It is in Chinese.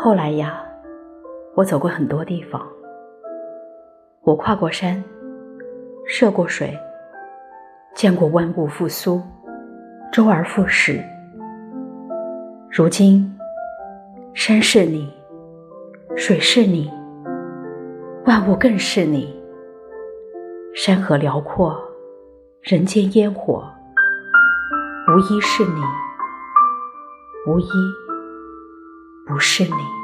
后来呀，我走过很多地方，我跨过山，涉过水，见过万物复苏，周而复始。如今，山是你，水是你，万物更是你。山河辽阔，人间烟火，无一是你，无一不是你。